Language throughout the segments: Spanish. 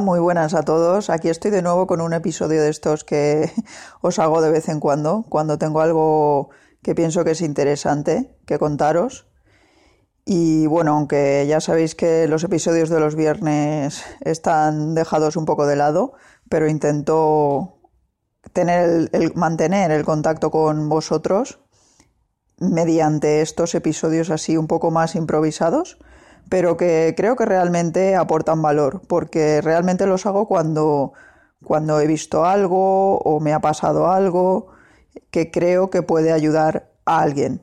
Muy buenas a todos. Aquí estoy de nuevo con un episodio de estos que os hago de vez en cuando, cuando tengo algo que pienso que es interesante que contaros. Y bueno, aunque ya sabéis que los episodios de los viernes están dejados un poco de lado, pero intento tener el, mantener el contacto con vosotros mediante estos episodios así un poco más improvisados, pero que creo que realmente aportan valor, porque realmente los hago cuando, cuando he visto algo o me ha pasado algo que creo que puede ayudar a alguien.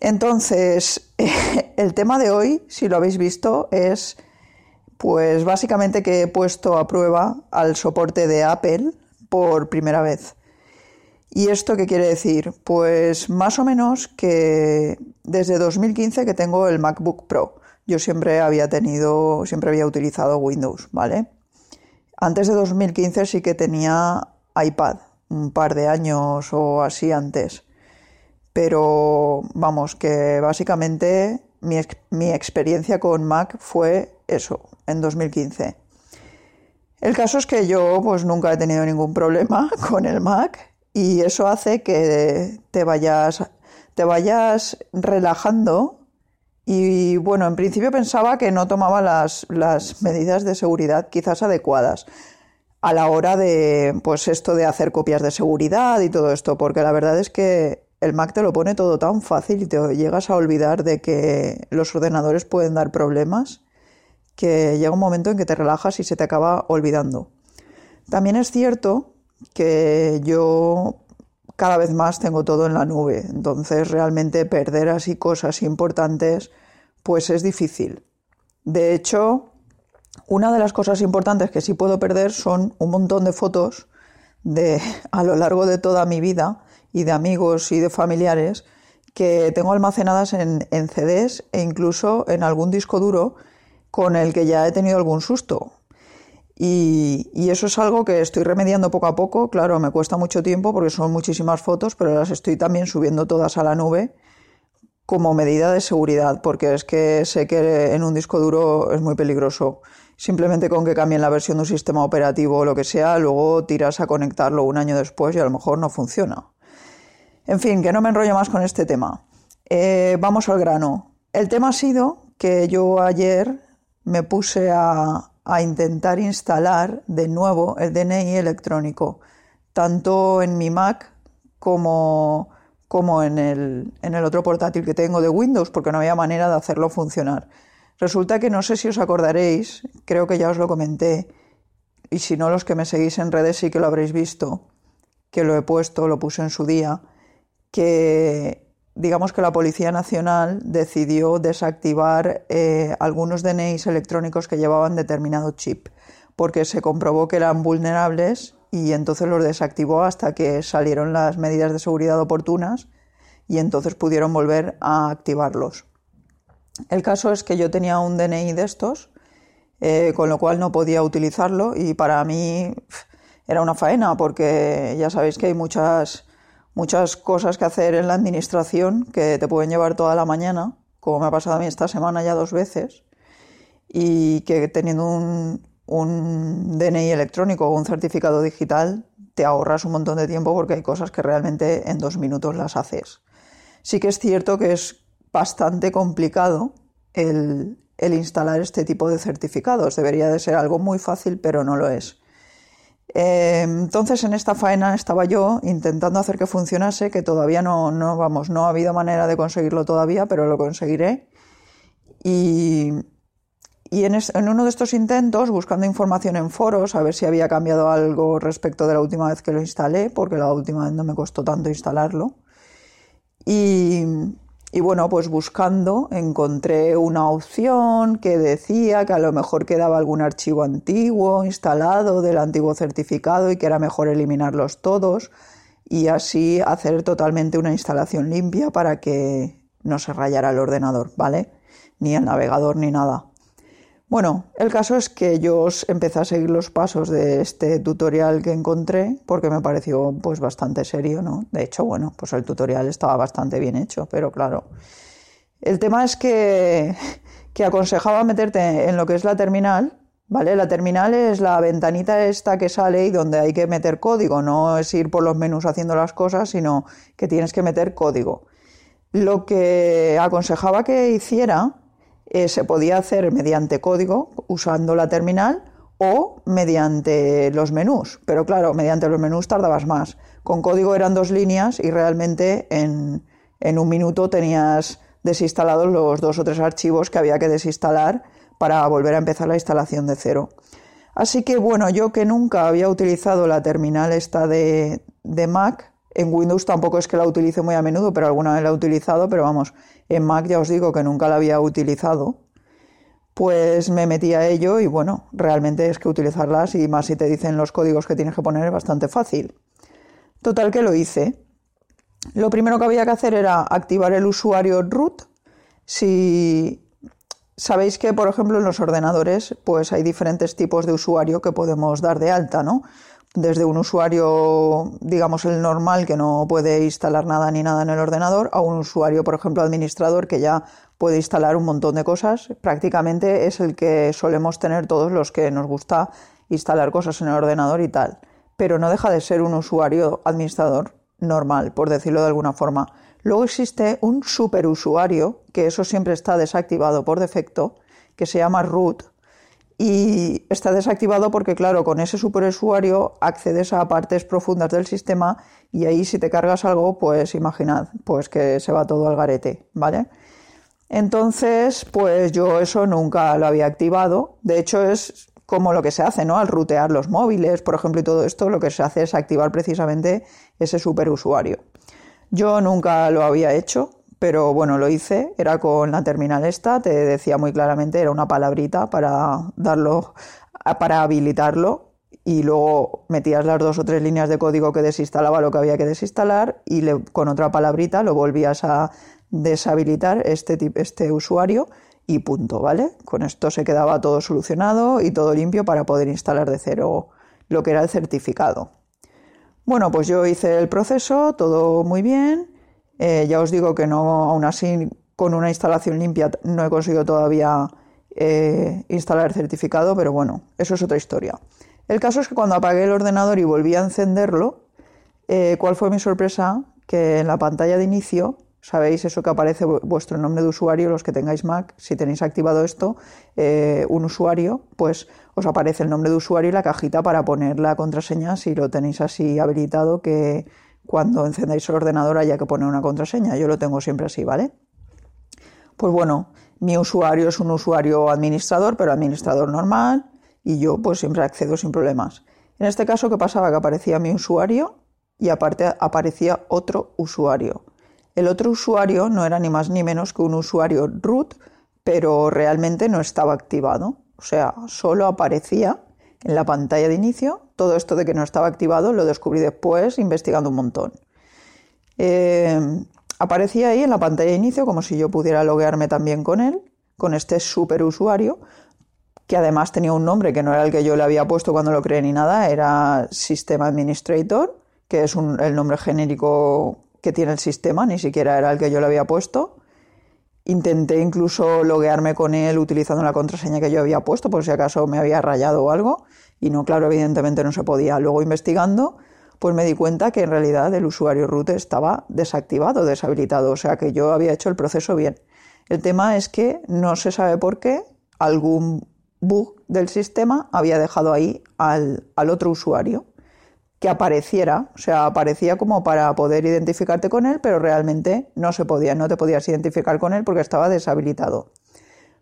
Entonces, el tema de hoy, si lo habéis visto, es pues básicamente que he puesto a prueba al soporte de Apple por primera vez. ¿Y esto qué quiere decir? Pues más o menos que desde 2015 que tengo el MacBook Pro. Yo siempre había tenido, siempre había utilizado Windows, ¿vale? Antes de 2015 sí que tenía iPad, un par de años o así antes. Pero vamos, que básicamente mi, mi experiencia con Mac fue eso, en 2015. El caso es que yo pues nunca he tenido ningún problema con el Mac y eso hace que te vayas, te vayas relajando y bueno, en principio pensaba que no tomaba las, las medidas de seguridad quizás adecuadas a la hora de pues esto de hacer copias de seguridad y todo esto, porque la verdad es que el Mac te lo pone todo tan fácil y te llegas a olvidar de que los ordenadores pueden dar problemas que llega un momento en que te relajas y se te acaba olvidando. También es cierto que yo cada vez más tengo todo en la nube, entonces realmente perder así cosas importantes pues es difícil. De hecho, una de las cosas importantes que sí puedo perder son un montón de fotos de a lo largo de toda mi vida y de amigos y de familiares que tengo almacenadas en, en CDs e incluso en algún disco duro con el que ya he tenido algún susto. Y, eso es algo que estoy remediando poco a poco. Claro, me cuesta mucho tiempo porque son muchísimas fotos, pero las estoy también subiendo todas a la nube como medida de seguridad, porque es que sé que en un disco duro es muy peligroso. Simplemente con que cambien la versión de un sistema operativo o lo que sea, luego tiras a conectarlo un año después y a lo mejor no funciona. En fin, que no me enrollo más con este tema. Eh, vamos al grano. El tema ha sido que yo ayer me puse a, intentar instalar de nuevo el DNI electrónico, tanto en mi Mac como, como en, el, en el otro portátil que tengo de Windows, porque no había manera de hacerlo funcionar. Resulta que no sé si os acordaréis, creo que ya os lo comenté, y si no los que me seguís en redes sí que lo habréis visto, que lo he puesto, lo puse en su día, que digamos que la Policía Nacional decidió desactivar eh, algunos DNIs electrónicos que llevaban determinado chip, porque se comprobó que eran vulnerables y entonces los desactivó hasta que salieron las medidas de seguridad oportunas y entonces pudieron volver a activarlos. El caso es que yo tenía un DNI de estos, eh, con lo cual no podía utilizarlo y para mí era una faena porque ya sabéis que hay muchas muchas cosas que hacer en la administración que te pueden llevar toda la mañana, como me ha pasado a mí esta semana ya dos veces, y que teniendo un, un DNI electrónico o un certificado digital te ahorras un montón de tiempo porque hay cosas que realmente en dos minutos las haces. Sí que es cierto que es bastante complicado el, el instalar este tipo de certificados. Debería de ser algo muy fácil, pero no lo es. Eh, entonces en esta faena estaba yo intentando hacer que funcionase, que todavía no, no vamos, no ha habido manera de conseguirlo todavía, pero lo conseguiré. Y, y en, en, uno de estos intentos, buscando información en foros, a ver si había cambiado algo respecto de la última vez que lo instalé, porque la última vez no me costó tanto instalarlo. Y, y bueno, pues buscando encontré una opción que decía que a lo mejor quedaba algún archivo antiguo instalado del antiguo certificado y que era mejor eliminarlos todos y así hacer totalmente una instalación limpia para que no se rayara el ordenador, ¿vale? Ni el navegador ni nada. Bueno, el caso es que yo empecé a seguir los pasos de este tutorial que encontré porque me pareció pues bastante serio, ¿no? De hecho, bueno, pues el tutorial estaba bastante bien hecho, pero claro. El tema es que, que aconsejaba meterte en lo que es la terminal, ¿Vale? La terminal es la ventanita esta que sale y donde hay que meter código, no es ir por los menús haciendo las cosas, sino que tienes que meter código. Lo que aconsejaba que hiciera eh, se podía hacer mediante código usando la terminal o mediante los menús. Pero claro, mediante los menús tardabas más. Con código eran dos líneas y realmente en, un minuto tenías desinstalados los dos o tres archivos que había que desinstalar para volver a empezar la instalación de cero. Así que bueno, yo que nunca había utilizado la terminal esta de Mac, en Windows tampoco es que la utilice muy a menudo, pero alguna vez la he utilizado, pero vamos, en Mac ya os digo que nunca la había utilizado. Pues me metí a ello y bueno, realmente es que utilizarlas y más si te dicen los códigos que tienes que poner es bastante fácil. Total que lo hice. Lo primero que había que hacer era activar el usuario root. Si sabéis que, por ejemplo, en los ordenadores, pues hay diferentes tipos de usuario que podemos dar de alta, ¿no? Desde un usuario, digamos, el normal que no puede instalar nada ni nada en el ordenador, a un usuario, por ejemplo, administrador que ya puede instalar un montón de cosas. Prácticamente es el que solemos tener todos los que nos gusta instalar cosas en el ordenador y tal. Pero no deja de ser un usuario administrador normal, por decirlo de alguna forma. Luego existe un superusuario, que eso siempre está desactivado por defecto, que se llama root, y está desactivado porque, claro, con ese superusuario accedes a partes profundas del sistema y ahí si te cargas algo, pues imaginad, pues que se va todo al garete, ¿vale? Entonces, pues yo eso nunca lo había activado. De hecho, es como lo que se hace, ¿no? Al rutear los móviles, por ejemplo, y todo esto, lo que se hace es activar precisamente ese superusuario. Yo nunca lo había hecho, pero bueno, lo hice, era con la terminal esta, te decía muy claramente, era una palabrita para darlo, para habilitarlo y luego metías las dos o tres líneas de código que desinstalaba lo que había que desinstalar y con otra palabrita lo volvías a deshabilitar este, este usuario y punto, ¿vale? Con esto se quedaba todo solucionado y todo limpio para poder instalar de cero lo que era el certificado. Bueno, pues yo hice el proceso, todo muy bien eh, ya os digo que no, aún así, con una instalación limpia no he conseguido todavía eh, instalar el certificado, pero bueno, eso es otra historia. El caso es que cuando apagué el ordenador y volví a encenderlo, eh, ¿cuál fue mi sorpresa? Que en la pantalla de inicio, sabéis eso que aparece vuestro nombre de usuario, los que tengáis Mac, si tenéis activado esto, un usuario, pues os aparece el nombre de usuario y la cajita para poner la contraseña si lo tenéis así habilitado que cuando encendáis el ordenador haya que poner una contraseña. Yo lo tengo siempre así, ¿vale? Pues bueno, mi usuario es un usuario administrador, pero administrador normal, y yo pues siempre accedo sin problemas. En este caso, ¿qué pasaba? Que aparecía mi usuario y aparte aparecía otro usuario. El otro usuario no era ni más ni menos que un usuario root, pero realmente no estaba activado. O sea, solo aparecía en la pantalla de inicio. Todo esto de que no estaba activado lo descubrí después investigando un montón. Eh, aparecía ahí en la pantalla de inicio como si yo pudiera loguearme también con él, con este super usuario, que además tenía un nombre que no era el que yo le había puesto cuando lo creé ni nada, era System Administrator, que es el nombre genérico que tiene el sistema, ni siquiera era el que yo le había puesto. Intenté incluso loguearme con él utilizando la contraseña que yo había puesto, por si acaso me había rayado o algo. Y no, claro, evidentemente no se podía. Luego investigando, pues me di cuenta que en realidad el usuario root estaba desactivado, deshabilitado. O sea que yo había hecho el proceso bien. El tema es que no se sabe por qué algún bug del sistema había dejado ahí al, al otro usuario que apareciera, o sea, aparecía como para poder identificarte con él, pero realmente no se podía, no te podías identificar con él porque estaba deshabilitado.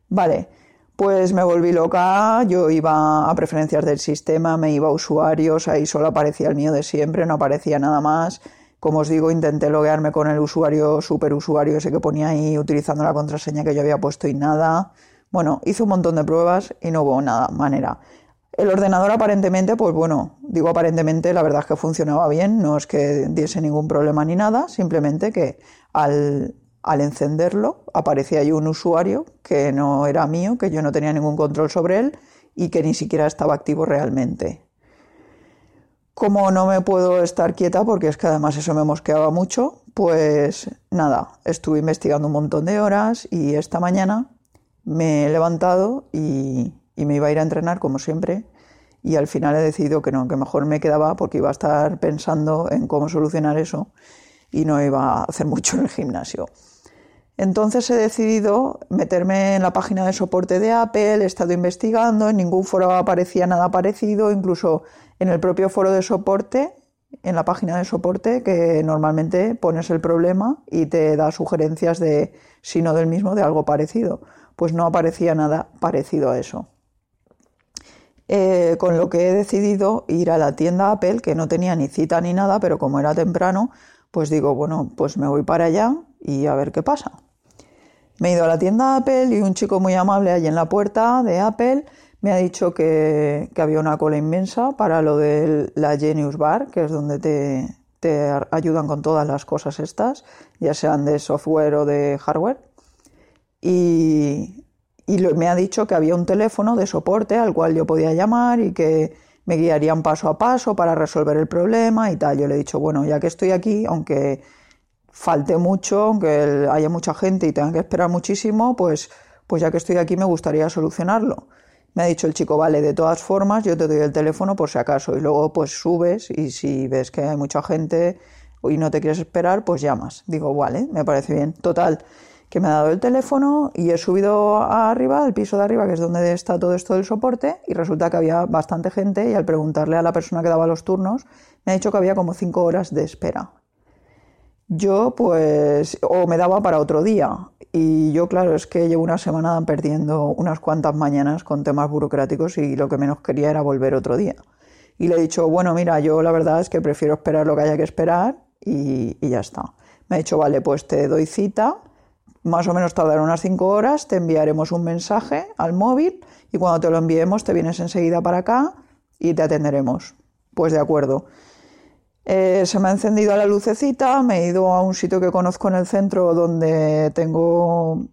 Vale, pues me volví loca, yo iba a preferencias del sistema, me iba a usuarios, ahí solo aparecía el mío de siempre, no aparecía nada más. Como os digo, intenté loguearme con el usuario, superusuario ese que ponía ahí, utilizando la contraseña que yo había puesto y nada. Bueno, hice un montón de pruebas y no hubo nada, manera. El ordenador aparentemente, pues bueno, digo aparentemente, la verdad es que funcionaba bien, no es que diese ningún problema ni nada, simplemente que al, encenderlo aparecía ahí un usuario que no era mío, que yo no tenía ningún control sobre él y que ni siquiera estaba activo realmente. Como no me puedo estar quieta, porque es que además eso me mosqueaba mucho, pues nada, estuve investigando un montón de horas y esta mañana me he levantado y, y me iba a ir a entrenar como siempre y al final he decidido que no, que mejor me quedaba porque iba a estar pensando en cómo solucionar eso y no iba a hacer mucho en el gimnasio. Entonces he decidido meterme en la página de soporte de Apple, he estado investigando, en ningún foro aparecía nada parecido, incluso en el propio foro de soporte, en la página de soporte, que normalmente pones el problema y te da sugerencias de, si no del mismo, de algo parecido. Pues no aparecía nada parecido a eso. Eh, con lo que he decidido ir a la tienda Apple, que no tenía ni cita ni nada, pero como era temprano, pues digo, bueno, pues me voy para allá y a ver qué pasa. Me he ido a la tienda Apple y un chico muy amable allí en la puerta de Apple me ha dicho que, había una cola inmensa para lo de la Genius Bar, que es donde te, te ayudan con todas las cosas estas, ya sean de software o de hardware. Y, y me ha dicho que había un teléfono de soporte al cual yo podía llamar y que me guiarían paso a paso para resolver el problema y tal. Yo le he dicho, bueno, ya que estoy aquí, aunque falte mucho, aunque haya mucha gente y tenga que esperar muchísimo, pues, pues ya que estoy aquí me gustaría solucionarlo. Me ha dicho el chico, vale, de todas formas yo te doy el teléfono por si acaso y luego pues subes y si ves que hay mucha gente y no te quieres esperar, pues llamas. Digo, vale, me parece bien. Total, que me ha dado el teléfono y he subido arriba, al piso de arriba, que es donde está todo esto del soporte, y resulta que había bastante gente y al preguntarle a la persona que daba los turnos, me ha dicho que había como cinco horas de espera. Yo pues, o me daba para otro día, y yo claro, es que llevo una semana perdiendo unas cuantas mañanas con temas burocráticos y lo que menos quería era volver otro día. Y le he dicho, bueno, mira, yo la verdad es que prefiero esperar lo que haya que esperar y, y ya está. Me ha dicho, vale, pues te doy cita más o menos tardará unas 5 horas, te enviaremos un mensaje al móvil y cuando te lo enviemos te vienes enseguida para acá y te atenderemos. Pues de acuerdo. Eh, se me ha encendido la lucecita, me he ido a un sitio que conozco en el centro donde tengo,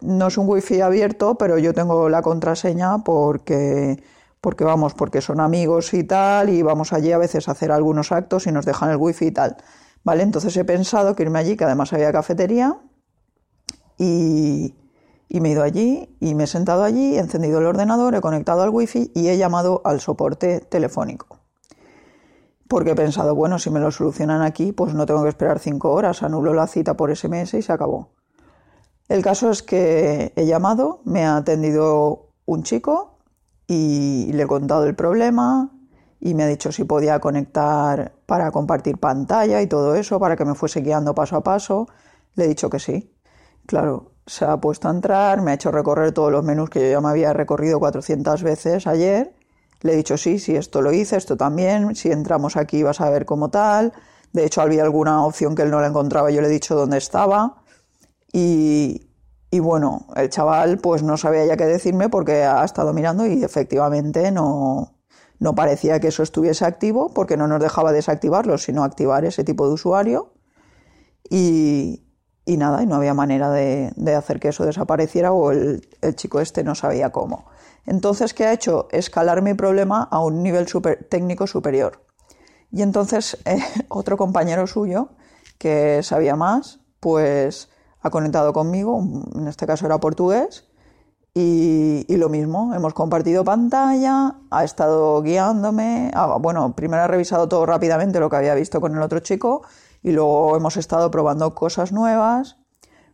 no es un wifi abierto, pero yo tengo la contraseña porque, porque vamos, porque son amigos y tal, y vamos allí a veces a hacer algunos actos y nos dejan el wifi y tal. Vale, entonces he pensado que irme allí, que además había cafetería, y, me he ido allí y me he sentado allí, he encendido el ordenador, he conectado al wifi y he llamado al soporte telefónico. Porque he pensado, bueno, si me lo solucionan aquí, pues no tengo que esperar cinco horas, anulo la cita por SMS y se acabó. El caso es que he llamado, me ha atendido un chico y le he contado el problema y me ha dicho si podía conectar para compartir pantalla y todo eso, para que me fuese guiando paso a paso. Le he dicho que sí. Claro, se ha puesto a entrar, me ha hecho recorrer todos los menús que yo ya me había recorrido 400 veces ayer. Le he dicho, sí, sí, esto lo hice, esto también, si entramos aquí vas a ver cómo tal. De hecho, había alguna opción que él no la encontraba, yo le he dicho dónde estaba. Y, y bueno, el chaval pues no sabía ya qué decirme porque ha estado mirando y efectivamente no, no parecía que eso estuviese activo porque no nos dejaba desactivarlo, sino activar ese tipo de usuario. Y, y nada, y no había manera de, hacer que eso desapareciera o el, chico este no sabía cómo. Entonces, ¿qué ha hecho? Escalar mi problema a un nivel técnico superior. Y entonces eh, otro compañero suyo, que sabía más, pues ha conectado conmigo, en este caso era portugués, y, lo mismo, hemos compartido pantalla, ha estado guiándome, bueno, primero ha revisado todo rápidamente lo que había visto con el otro chico y luego hemos estado probando cosas nuevas,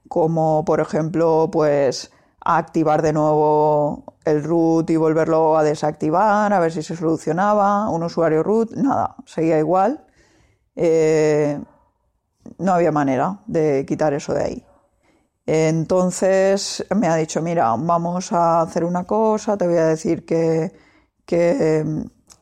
como por ejemplo, pues activar de nuevo el root y volverlo a desactivar, a ver si se solucionaba, un usuario root, nada, seguía igual. Eh, no había manera de quitar eso de ahí. Entonces me ha dicho, mira, vamos a hacer una cosa, te voy a decir que, que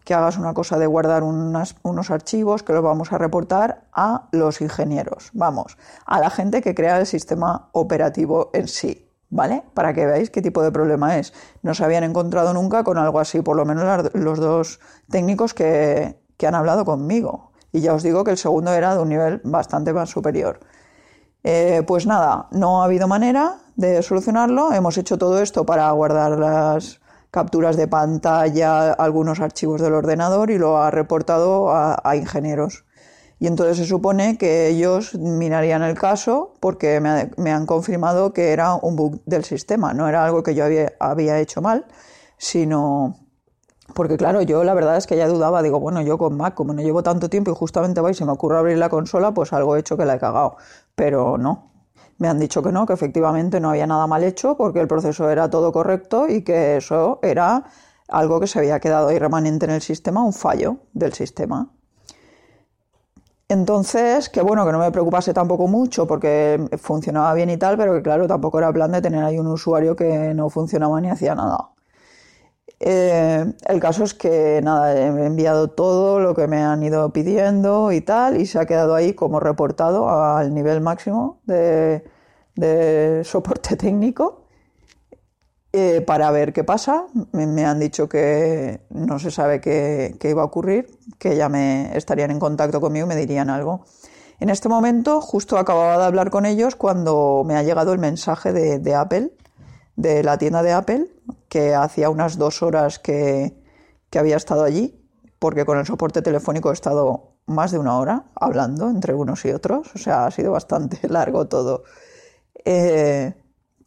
que hagas una cosa de guardar unos archivos que los vamos a reportar a los ingenieros, vamos, a la gente que crea el sistema operativo en sí, ¿vale? Para que veáis qué tipo de problema es. No se habían encontrado nunca con algo así, por lo menos los dos técnicos que, han hablado conmigo. Y ya os digo que el segundo era de un nivel bastante más superior. Eh, pues nada, no ha habido manera de solucionarlo. Hemos hecho todo esto para guardar las, capturas de pantalla, algunos archivos del ordenador y lo ha reportado a, ingenieros. Y entonces se supone que ellos mirarían el caso porque me, han confirmado que era un bug del sistema, no era algo que yo había, hecho mal, sino porque claro, yo la verdad es que ya dudaba, digo, bueno, yo con Mac, como no llevo tanto tiempo y justamente voy, se me ocurre abrir la consola, pues algo he hecho que la he cagado. Pero no, me han dicho que no, que efectivamente no había nada mal hecho porque el proceso era todo correcto y que eso era algo que se había quedado ahí remanente en el sistema, un fallo del sistema. Entonces, que bueno, que no me preocupase tampoco mucho porque funcionaba bien y tal, pero que claro, tampoco era plan de tener ahí un usuario que no funcionaba ni hacía nada. Eh, el caso es que nada, he enviado todo lo que me han ido pidiendo y tal, y se ha quedado ahí como reportado al nivel máximo de, soporte técnico eh, para ver qué pasa. Me, han dicho que no se sabe qué, iba a ocurrir, que ya me estarían en contacto conmigo y me dirían algo. En este momento, justo acababa de hablar con ellos cuando me ha llegado el mensaje de Apple, de la tienda de Apple, que hacía unas dos horas que, había estado allí, porque con el soporte telefónico he estado más de una hora hablando entre unos y otros, o sea, ha sido bastante largo todo. Eh,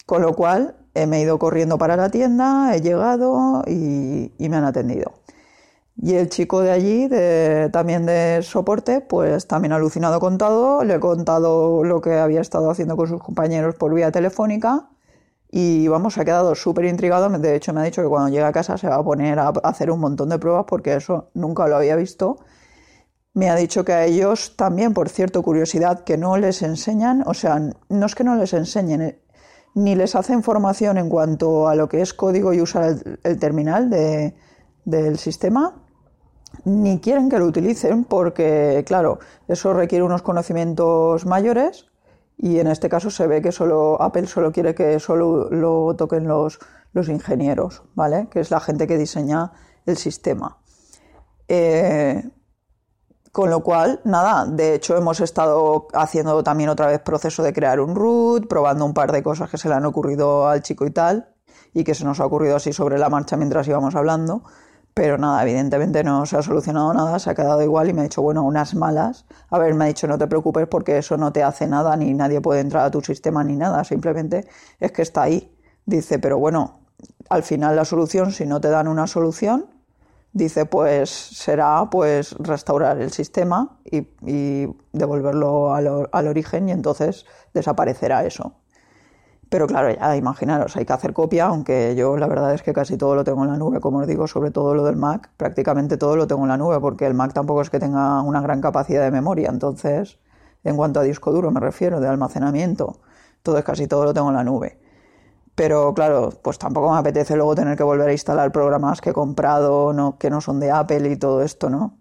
con lo cual me he ido corriendo para la tienda, he llegado y, me han atendido. Y el chico de allí, también de soporte, pues también alucinado con todo, le he contado lo que había estado haciendo con sus compañeros por vía telefónica y vamos, se ha quedado súper intrigado. De hecho, me ha dicho que cuando llegue a casa se va a poner a hacer un montón de pruebas porque eso nunca lo había visto. Me ha dicho que a ellos también, por cierto, curiosidad, que no les enseñan, o sea, no es que no les enseñen, eh, ni les hacen formación en cuanto a lo que es código y usar el, terminal del sistema, ni quieren que lo utilicen porque, claro, eso requiere unos conocimientos mayores y en este caso se ve que solo Apple solo quiere que solo lo toquen los, los ingenieros, ¿vale? Que es la gente que diseña el sistema. Eh, con lo cual, nada, de hecho hemos estado haciendo también otra vez proceso de crear un root, probando un par de cosas que se le han ocurrido al chico y tal, y que se nos ha ocurrido así sobre la marcha mientras íbamos hablando. Pero nada, evidentemente no se ha solucionado nada, se ha quedado igual y me ha dicho, bueno, unas malas. A ver, me ha dicho, no te preocupes porque eso no te hace nada, ni nadie puede entrar a tu sistema ni nada, simplemente es que está ahí. Dice, pero bueno, al final la solución, si no te dan una solución, dice, pues será pues restaurar el sistema y, devolverlo al origen y entonces desaparecerá eso. Pero claro, ya imaginaros, hay que hacer copia, aunque yo la verdad es que casi todo lo tengo en la nube, como os digo, sobre todo lo del Mac, prácticamente todo lo tengo en la nube, porque el Mac tampoco es que tenga una gran capacidad de memoria, entonces, en cuanto a disco duro me refiero, de almacenamiento, todo casi todo lo tengo en la nube. Pero claro, pues tampoco me apetece luego tener que volver a instalar programas que he comprado, que no son de Apple y todo esto, ¿no?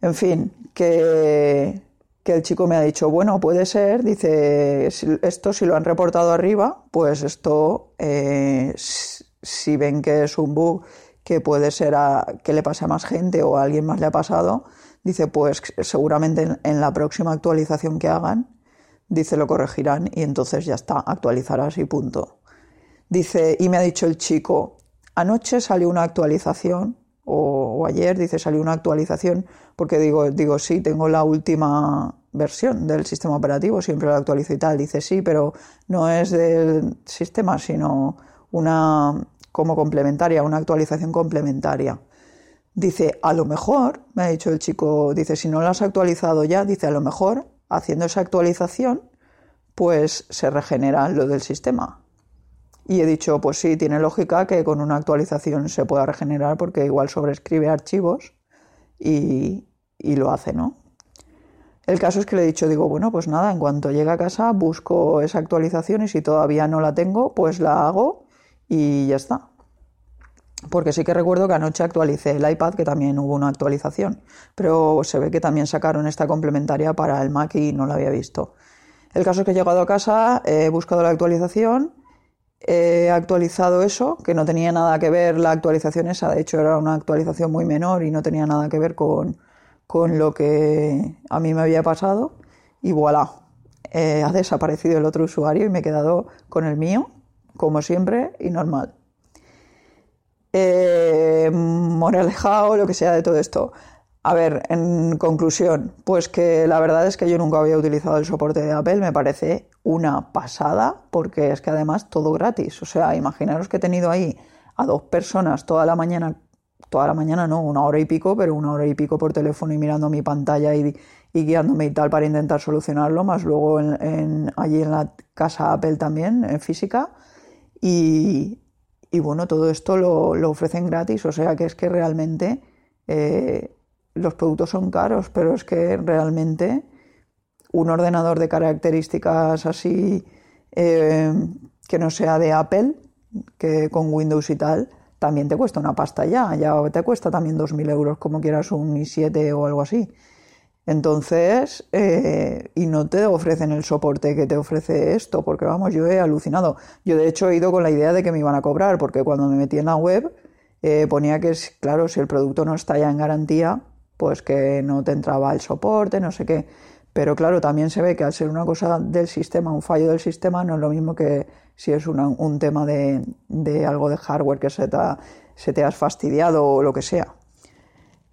En fin, que que el chico me ha dicho, bueno, puede ser, dice, esto si lo han reportado arriba, pues esto, eh, si ven que es un bug que puede ser a, que le pase a más gente o a alguien más le ha pasado, dice, pues seguramente en, la próxima actualización que hagan, dice, lo corregirán y entonces ya está, actualizarás y punto. Dice, y me ha dicho el chico, anoche salió una actualización, o, o ayer, dice, salió una actualización, porque digo, digo, sí, tengo la última versión del sistema operativo, siempre lo actualizo y tal. Dice sí, pero no es del sistema, sino una como complementaria, una actualización complementaria. Dice, a lo mejor, me ha dicho el chico, dice, si no lo has actualizado ya, dice, a lo mejor, haciendo esa actualización, pues se regenera lo del sistema. Y he dicho, pues sí, tiene lógica que con una actualización se pueda regenerar porque igual sobrescribe archivos y, y lo hace, ¿no? El caso es que le he dicho, digo, bueno, pues nada, en cuanto llegue a casa busco esa actualización y si todavía no la tengo, pues la hago y ya está. Porque sí que recuerdo que anoche actualicé el iPad, que también hubo una actualización, pero se ve que también sacaron esta complementaria para el Mac y no la había visto. El caso es que he llegado a casa, he buscado la actualización, he actualizado eso, que no tenía nada que ver la actualización esa, de hecho era una actualización muy menor y no tenía nada que ver con, con lo que a mí me había pasado y voilà, eh, ha desaparecido el otro usuario y me he quedado con el mío, como siempre, y normal. Eh, moraleja o lo que sea de todo esto. A ver, en conclusión, pues que la verdad es que yo nunca había utilizado el soporte de Apple, me parece una pasada, porque es que además todo gratis. O sea, imaginaros que he tenido ahí a dos personas toda la mañana, toda la mañana no, una hora y pico, pero una hora y pico por teléfono y mirando mi pantalla y, guiándome y tal para intentar solucionarlo, más luego en, allí en la casa Apple también, en física. Y, bueno, todo esto lo, ofrecen gratis, o sea que es que realmente eh, los productos son caros, pero es que realmente un ordenador de características así eh, que no sea de Apple, que con Windows y tal, también te cuesta una pasta ya, ya te cuesta también 2.000 euros como quieras un i7 o algo así. Entonces, eh, y no te ofrecen el soporte que te ofrece esto, porque vamos, yo he alucinado. Yo de hecho he ido con la idea de que me iban a cobrar, porque cuando me metí en la web eh, ponía que, claro, si el producto no está ya en garantía, pues que no te entraba el soporte, no sé qué. Pero claro, también se ve que al ser una cosa del sistema, un fallo del sistema, no es lo mismo que si es un tema de, algo de hardware que se te, has fastidiado o lo que sea.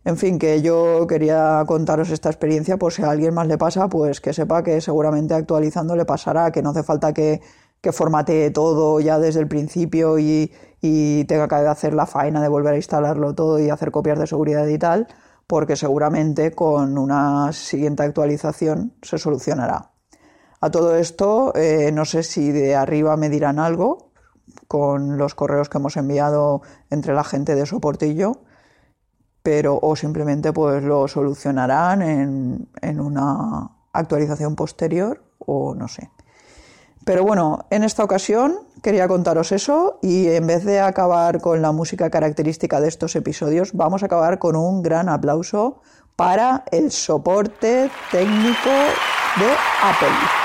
En fin, que yo quería contaros esta experiencia por si a alguien más le pasa, pues que sepa que seguramente actualizando le pasará, que no hace falta que, que formatee todo ya desde el principio y, y tenga que hacer la faena de volver a instalarlo todo y hacer copias de seguridad y tal, porque seguramente con una siguiente actualización se solucionará. A todo esto, eh, no sé si de arriba me dirán algo con los correos que hemos enviado entre la gente de soportillo, pero o simplemente pues lo solucionarán en, en una actualización posterior o no sé. Pero bueno, en esta ocasión quería contaros eso y en vez de acabar con la música característica de estos episodios, vamos a acabar con un gran aplauso para el soporte técnico de Apple.